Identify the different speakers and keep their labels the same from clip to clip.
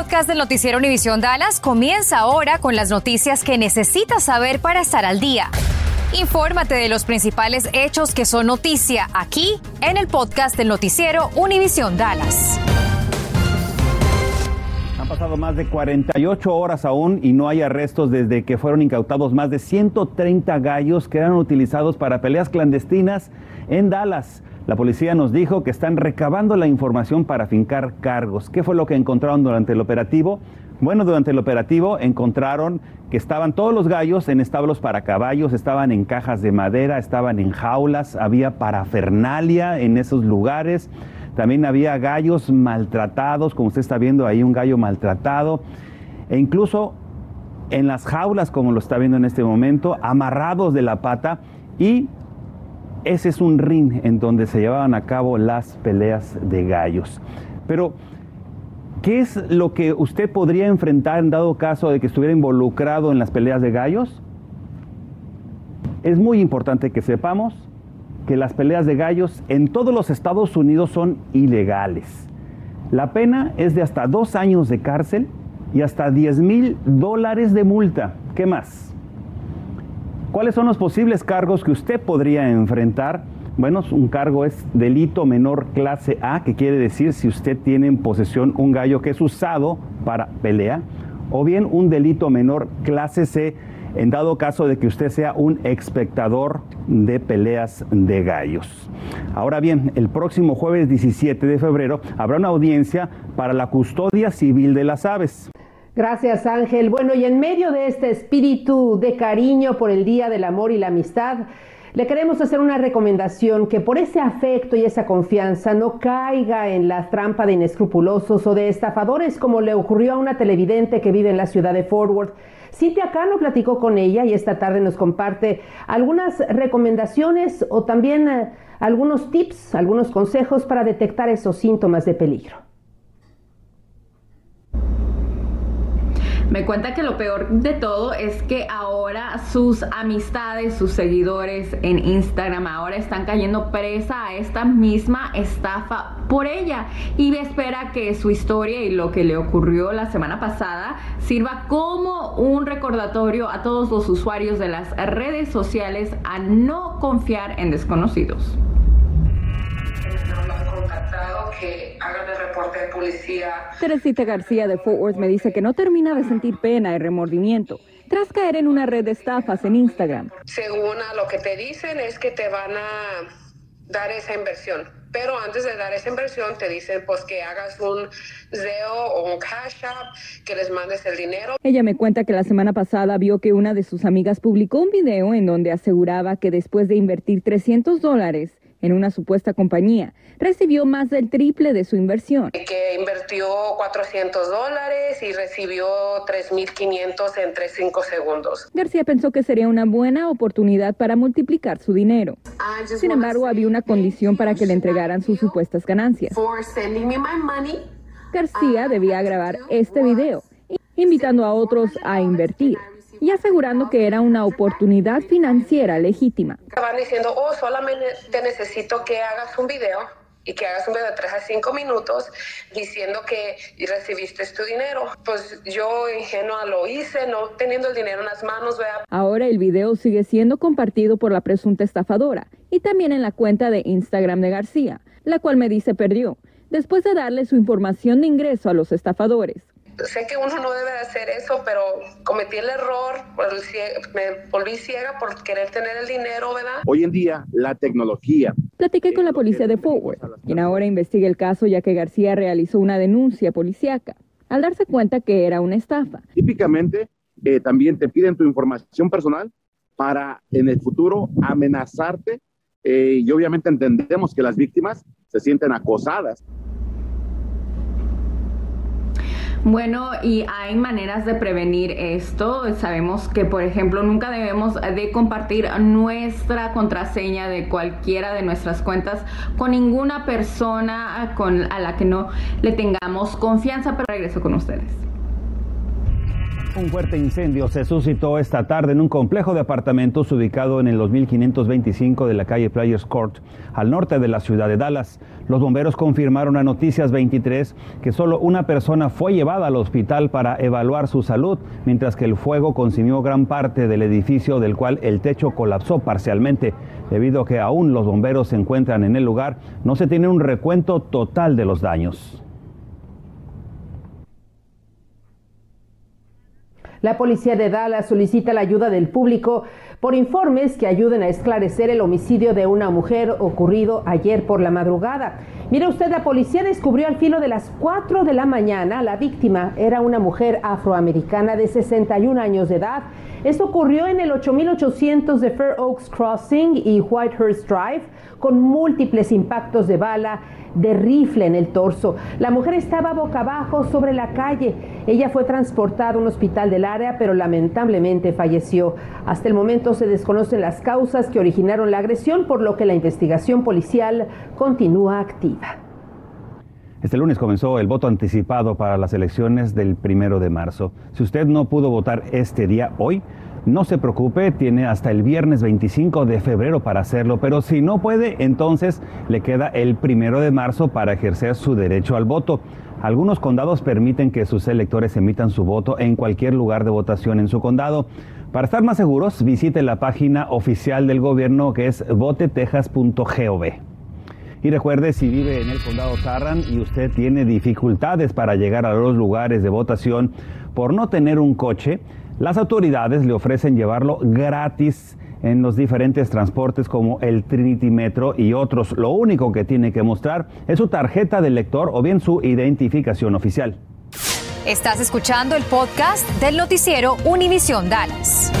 Speaker 1: podcast del noticiero Univisión Dallas comienza ahora con las noticias que necesitas saber para estar al día. Infórmate de los principales hechos que son noticia aquí en el podcast del noticiero Univisión Dallas.
Speaker 2: Han pasado más de 48 horas aún y no hay arrestos desde que fueron incautados más de 130 gallos que eran utilizados para peleas clandestinas en Dallas. La policía nos dijo que están recabando la información para fincar cargos. ¿Qué fue lo que encontraron durante el operativo? Bueno, durante el operativo encontraron que estaban todos los gallos en establos para caballos, estaban en cajas de madera, estaban en jaulas, había parafernalia en esos lugares. También había gallos maltratados, como usted está viendo ahí, un gallo maltratado. E incluso en las jaulas, como lo está viendo en este momento, amarrados de la pata y ese es un ring en donde se llevaban a cabo las peleas de gallos. Pero, ¿qué es lo que usted podría enfrentar en dado caso de que estuviera involucrado en las peleas de gallos? Es muy importante que sepamos que las peleas de gallos en todos los Estados Unidos son ilegales. La pena es de hasta dos años de cárcel y hasta 10 mil dólares de multa. ¿Qué más? ¿Cuáles son los posibles cargos que usted podría enfrentar? Bueno, un cargo es delito menor clase A, que quiere decir si usted tiene en posesión un gallo que es usado para pelea, o bien un delito menor clase C, en dado caso de que usted sea un espectador de peleas de gallos. Ahora bien, el próximo jueves 17 de febrero habrá una audiencia para la custodia civil de las aves.
Speaker 3: Gracias Ángel. Bueno, y en medio de este espíritu de cariño por el Día del Amor y la Amistad, le queremos hacer una recomendación que por ese afecto y esa confianza no caiga en la trampa de inescrupulosos o de estafadores como le ocurrió a una televidente que vive en la ciudad de Fort Worth. Cintia Cano platicó con ella y esta tarde nos comparte algunas recomendaciones o también eh, algunos tips, algunos consejos para detectar esos síntomas de peligro.
Speaker 4: Me cuenta que lo peor de todo es que ahora sus amistades, sus seguidores en Instagram ahora están cayendo presa a esta misma estafa por ella. Y espera que su historia y lo que le ocurrió la semana pasada sirva como un recordatorio a todos los usuarios de las redes sociales a no confiar en desconocidos.
Speaker 5: Que hagan el reporte de policía.
Speaker 4: Teresita García de Fort Worth me dice que no termina de sentir pena y remordimiento tras caer en una red de estafas en Instagram.
Speaker 5: Según a lo que te dicen es que te van a dar esa inversión. Pero antes de dar esa inversión te dicen pues que hagas un Zeo o un Cash App, que les mandes el dinero.
Speaker 4: Ella me cuenta que la semana pasada vio que una de sus amigas publicó un video en donde aseguraba que después de invertir 300 dólares en una supuesta compañía, recibió más del triple de su inversión.
Speaker 5: Que invirtió 400 dólares y recibió 3.500 entre 5 segundos.
Speaker 4: García pensó que sería una buena oportunidad para multiplicar su dinero. Sin embargo, había una condición para que le entregaran sus supuestas ganancias. García debía grabar este video, invitando a otros a invertir y asegurando que era una oportunidad financiera legítima.
Speaker 5: Estaban diciendo, oh, solamente necesito que hagas un video y que hagas un video de 3 a 5 minutos diciendo que recibiste tu dinero. Pues yo ingenua lo hice, no teniendo el dinero en las manos. Vea.
Speaker 4: Ahora el video sigue siendo compartido por la presunta estafadora y también en la cuenta de Instagram de García, la cual me dice perdió, después de darle su información de ingreso a los estafadores
Speaker 5: sé que uno no debe de hacer eso, pero cometí el error, me volví ciega por querer tener el dinero, ¿verdad?
Speaker 6: Hoy en día, la tecnología.
Speaker 4: Platiqué con la policía de Forward, quien ahora investiga el caso ya que García realizó una denuncia policíaca al darse cuenta que era una estafa.
Speaker 6: Típicamente, eh, también te piden tu información personal para en el futuro amenazarte eh, y obviamente entendemos que las víctimas se sienten acosadas.
Speaker 4: Bueno, y hay maneras de prevenir esto. Sabemos que, por ejemplo, nunca debemos de compartir nuestra contraseña de cualquiera de nuestras cuentas con ninguna persona con, a la que no le tengamos confianza. Pero regreso con ustedes.
Speaker 2: Un fuerte incendio se suscitó esta tarde en un complejo de apartamentos ubicado en el 2525 de la calle Players Court, al norte de la ciudad de Dallas. Los bomberos confirmaron a Noticias 23 que solo una persona fue llevada al hospital para evaluar su salud, mientras que el fuego consumió gran parte del edificio del cual el techo colapsó parcialmente. Debido a que aún los bomberos se encuentran en el lugar, no se tiene un recuento total de los daños.
Speaker 3: La policía de Dallas solicita la ayuda del público por informes que ayuden a esclarecer el homicidio de una mujer ocurrido ayer por la madrugada. Mire usted, la policía descubrió al filo de las 4 de la mañana la víctima era una mujer afroamericana de 61 años de edad. Esto ocurrió en el 8800 de Fair Oaks Crossing y Whitehurst Drive con múltiples impactos de bala de rifle en el torso. La mujer estaba boca abajo sobre la calle. Ella fue transportada a un hospital del área, pero lamentablemente falleció. Hasta el momento se desconocen las causas que originaron la agresión, por lo que la investigación policial continúa activa.
Speaker 2: Este lunes comenzó el voto anticipado para las elecciones del primero de marzo. Si usted no pudo votar este día hoy, no se preocupe, tiene hasta el viernes 25 de febrero para hacerlo, pero si no puede, entonces le queda el primero de marzo para ejercer su derecho al voto. Algunos condados permiten que sus electores emitan su voto en cualquier lugar de votación en su condado. Para estar más seguros, visite la página oficial del gobierno que es votetexas.gov. Y recuerde, si vive en el condado Tarrant y usted tiene dificultades para llegar a los lugares de votación por no tener un coche, las autoridades le ofrecen llevarlo gratis en los diferentes transportes como el Trinity Metro y otros. Lo único que tiene que mostrar es su tarjeta de lector o bien su identificación oficial.
Speaker 1: Estás escuchando el podcast del noticiero Univisión Dallas.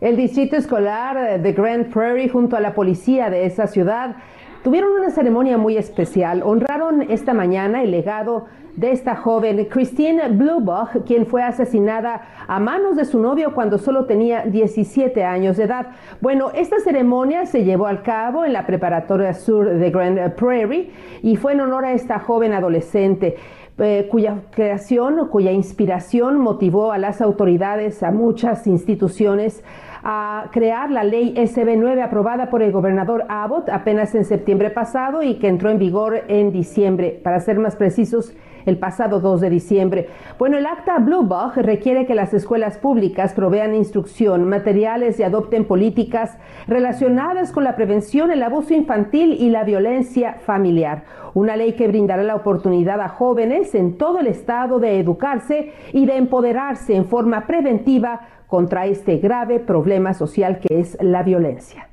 Speaker 3: El distrito escolar de Grand Prairie junto a la policía de esa ciudad tuvieron una ceremonia muy especial. Honraron esta mañana el legado de esta joven, Christine Bluebach, quien fue asesinada a manos de su novio cuando solo tenía 17 años de edad. Bueno, esta ceremonia se llevó a cabo en la preparatoria sur de Grand Prairie y fue en honor a esta joven adolescente. Eh, cuya creación, cuya inspiración motivó a las autoridades, a muchas instituciones, a crear la ley SB9 aprobada por el gobernador Abbott apenas en septiembre pasado y que entró en vigor en diciembre. Para ser más precisos, el pasado 2 de diciembre. Bueno, el acta Bluebug requiere que las escuelas públicas provean instrucción, materiales y adopten políticas relacionadas con la prevención, el abuso infantil y la violencia familiar. Una ley que brindará la oportunidad a jóvenes en todo el estado de educarse y de empoderarse en forma preventiva contra este grave problema social que es la violencia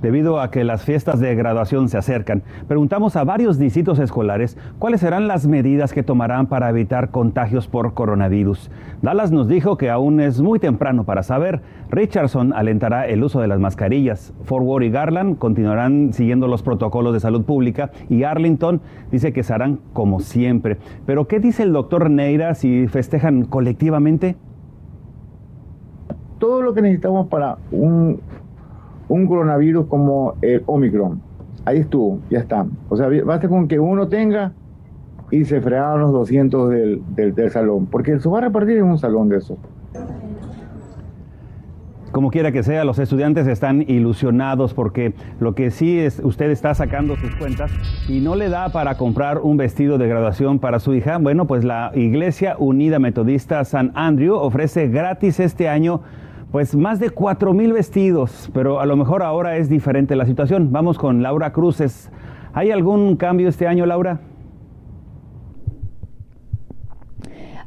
Speaker 2: debido a que las fiestas de graduación se acercan. Preguntamos a varios distritos escolares cuáles serán las medidas que tomarán para evitar contagios por coronavirus. Dallas nos dijo que aún es muy temprano para saber. Richardson alentará el uso de las mascarillas. Fort Worth y Garland continuarán siguiendo los protocolos de salud pública y Arlington dice que se harán como siempre. Pero ¿qué dice el doctor Neira si festejan colectivamente?
Speaker 7: Todo lo que necesitamos para un un coronavirus como el Omicron. Ahí estuvo, ya está. O sea, basta con que uno tenga y se fregaron los 200 del, del, salón, porque se va a repartir en un salón de esos.
Speaker 2: Como quiera que sea, los estudiantes están ilusionados porque lo que sí es, usted está sacando sus cuentas y no le da para comprar un vestido de graduación para su hija. Bueno, pues la Iglesia Unida Metodista San Andrew ofrece gratis este año pues más de cuatro mil vestidos, pero a lo mejor ahora es diferente la situación. Vamos con Laura Cruces. ¿Hay algún cambio este año, Laura?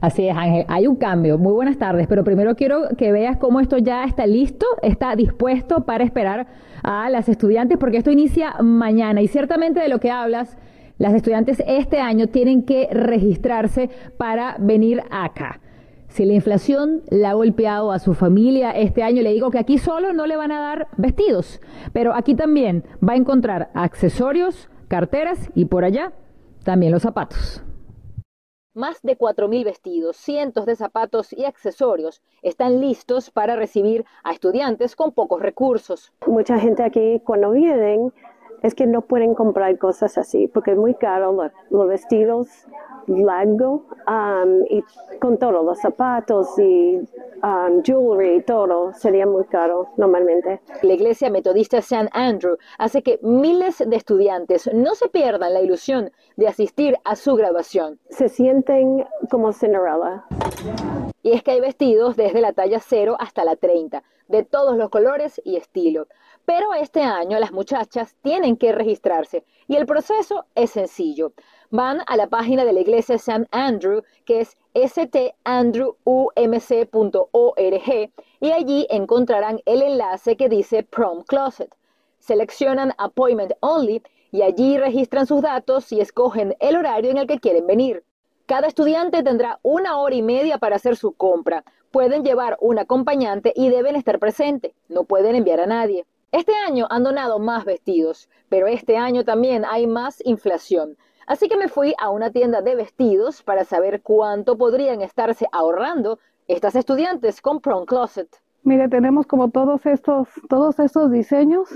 Speaker 8: Así es, Ángel, hay un cambio. Muy buenas tardes, pero primero quiero que veas cómo esto ya está listo, está dispuesto para esperar a las estudiantes, porque esto inicia mañana y ciertamente de lo que hablas, las estudiantes este año tienen que registrarse para venir acá. Si la inflación la ha golpeado a su familia este año, le digo que aquí solo no le van a dar vestidos, pero aquí también va a encontrar accesorios, carteras y por allá también los zapatos. Más de 4.000 vestidos, cientos de zapatos y accesorios están listos para recibir a estudiantes con pocos recursos.
Speaker 9: Mucha gente aquí cuando vienen es que no pueden comprar cosas así porque es muy caro los, vestidos largo um, y con todos los zapatos y um, jewelry, todo sería muy caro normalmente.
Speaker 8: La iglesia metodista St. Andrew hace que miles de estudiantes no se pierdan la ilusión de asistir a su graduación.
Speaker 9: Se sienten como Cinderella.
Speaker 8: Y es que hay vestidos desde la talla 0 hasta la 30, de todos los colores y estilos. Pero este año las muchachas tienen que registrarse y el proceso es sencillo. Van a la página de la iglesia St. Andrew, que es standrewumc.org, y allí encontrarán el enlace que dice Prom Closet. Seleccionan Appointment Only y allí registran sus datos y escogen el horario en el que quieren venir. Cada estudiante tendrá una hora y media para hacer su compra. Pueden llevar un acompañante y deben estar presentes. No pueden enviar a nadie. Este año han donado más vestidos, pero este año también hay más inflación. Así que me fui a una tienda de vestidos para saber cuánto podrían estarse ahorrando estas estudiantes con Prom Closet.
Speaker 10: Mire, tenemos como todos estos, todos estos diseños.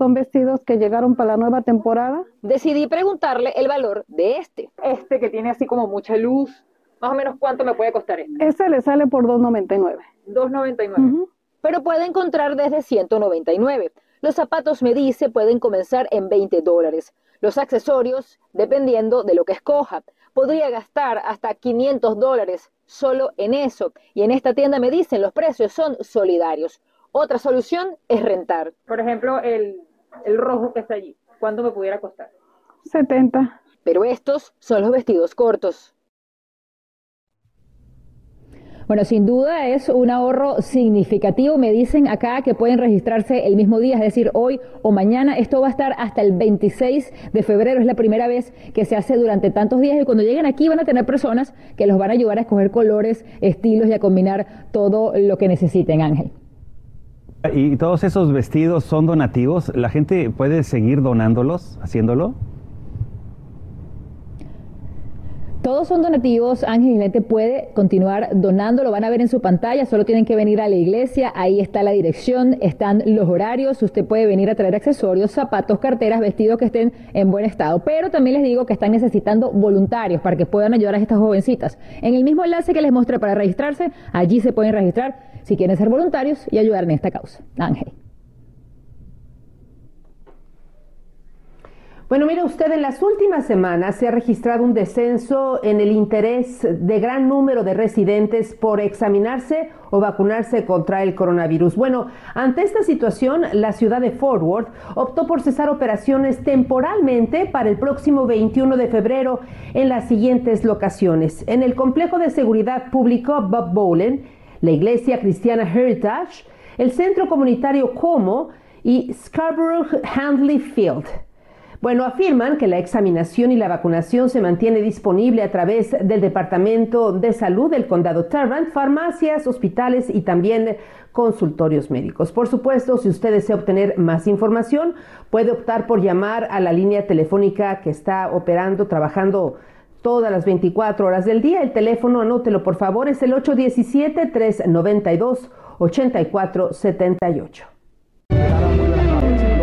Speaker 10: Son vestidos que llegaron para la nueva temporada.
Speaker 8: Decidí preguntarle el valor de este. Este que tiene así como mucha luz. Más o menos cuánto me puede costar este.
Speaker 10: Este le sale por 2.99.
Speaker 8: 2.99 pero puede encontrar desde 199. Los zapatos, me dice, pueden comenzar en 20 dólares. Los accesorios, dependiendo de lo que escoja, podría gastar hasta 500 dólares solo en eso. Y en esta tienda me dicen, los precios son solidarios. Otra solución es rentar. Por ejemplo, el, el rojo que está allí. ¿Cuánto me pudiera costar?
Speaker 10: 70.
Speaker 8: Pero estos son los vestidos cortos. Bueno, sin duda es un ahorro significativo. Me dicen acá que pueden registrarse el mismo día, es decir, hoy o mañana. Esto va a estar hasta el 26 de febrero. Es la primera vez que se hace durante tantos días y cuando lleguen aquí van a tener personas que los van a ayudar a escoger colores, estilos y a combinar todo lo que necesiten, Ángel.
Speaker 2: ¿Y todos esos vestidos son donativos? ¿La gente puede seguir donándolos, haciéndolo?
Speaker 8: Todos son donativos, Ángel Ginete puede continuar donando, lo van a ver en su pantalla, solo tienen que venir a la iglesia, ahí está la dirección, están los horarios, usted puede venir a traer accesorios, zapatos, carteras, vestidos que estén en buen estado, pero también les digo que están necesitando voluntarios para que puedan ayudar a estas jovencitas. En el mismo enlace que les mostré para registrarse, allí se pueden registrar si quieren ser voluntarios y ayudar en esta causa. Ángel.
Speaker 3: Bueno, mire usted, en las últimas semanas se ha registrado un descenso en el interés de gran número de residentes por examinarse o vacunarse contra el coronavirus. Bueno, ante esta situación, la ciudad de Fort Worth optó por cesar operaciones temporalmente para el próximo 21 de febrero en las siguientes locaciones. En el complejo de seguridad público Bob Bowlen, la iglesia cristiana Heritage, el centro comunitario Como y Scarborough Handley Field. Bueno, afirman que la examinación y la vacunación se mantiene disponible a través del Departamento de Salud del Condado Tarrant, farmacias, hospitales y también consultorios médicos. Por supuesto, si usted desea obtener más información, puede optar por llamar a la línea telefónica que está operando, trabajando todas las 24 horas del día. El teléfono, anótelo por favor, es el 817-392-8478.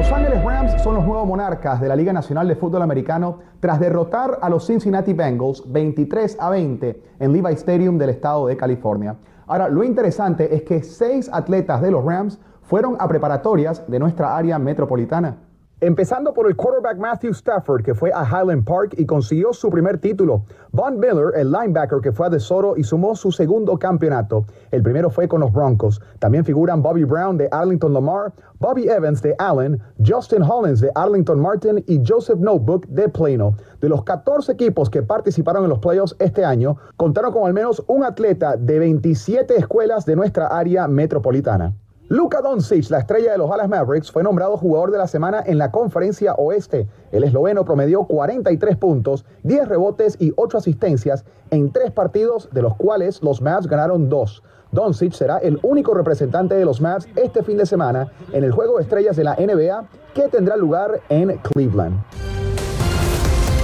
Speaker 11: Los Ángeles Rams son los nuevos monarcas de la Liga Nacional de Fútbol Americano tras derrotar a los Cincinnati Bengals 23 a 20 en Levi Stadium del estado de California. Ahora, lo interesante es que seis atletas de los Rams fueron a preparatorias de nuestra área metropolitana. Empezando por el quarterback Matthew Stafford, que fue a Highland Park y consiguió su primer título. Von Miller, el linebacker que fue a Soro y sumó su segundo campeonato. El primero fue con los Broncos. También figuran Bobby Brown de Arlington Lamar, Bobby Evans de Allen, Justin Hollins de Arlington Martin y Joseph Notebook de Plano. De los 14 equipos que participaron en los playoffs este año, contaron con al menos un atleta de 27 escuelas de nuestra área metropolitana. Luka Doncic, la estrella de los Dallas Mavericks, fue nombrado jugador de la semana en la Conferencia Oeste. El esloveno promedió 43 puntos, 10 rebotes y 8 asistencias en tres partidos, de los cuales los Mavs ganaron dos. Doncic será el único representante de los Mavs este fin de semana en el Juego de Estrellas de la NBA que tendrá lugar en Cleveland.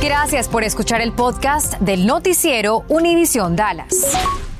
Speaker 1: Gracias por escuchar el podcast del noticiero Univisión Dallas.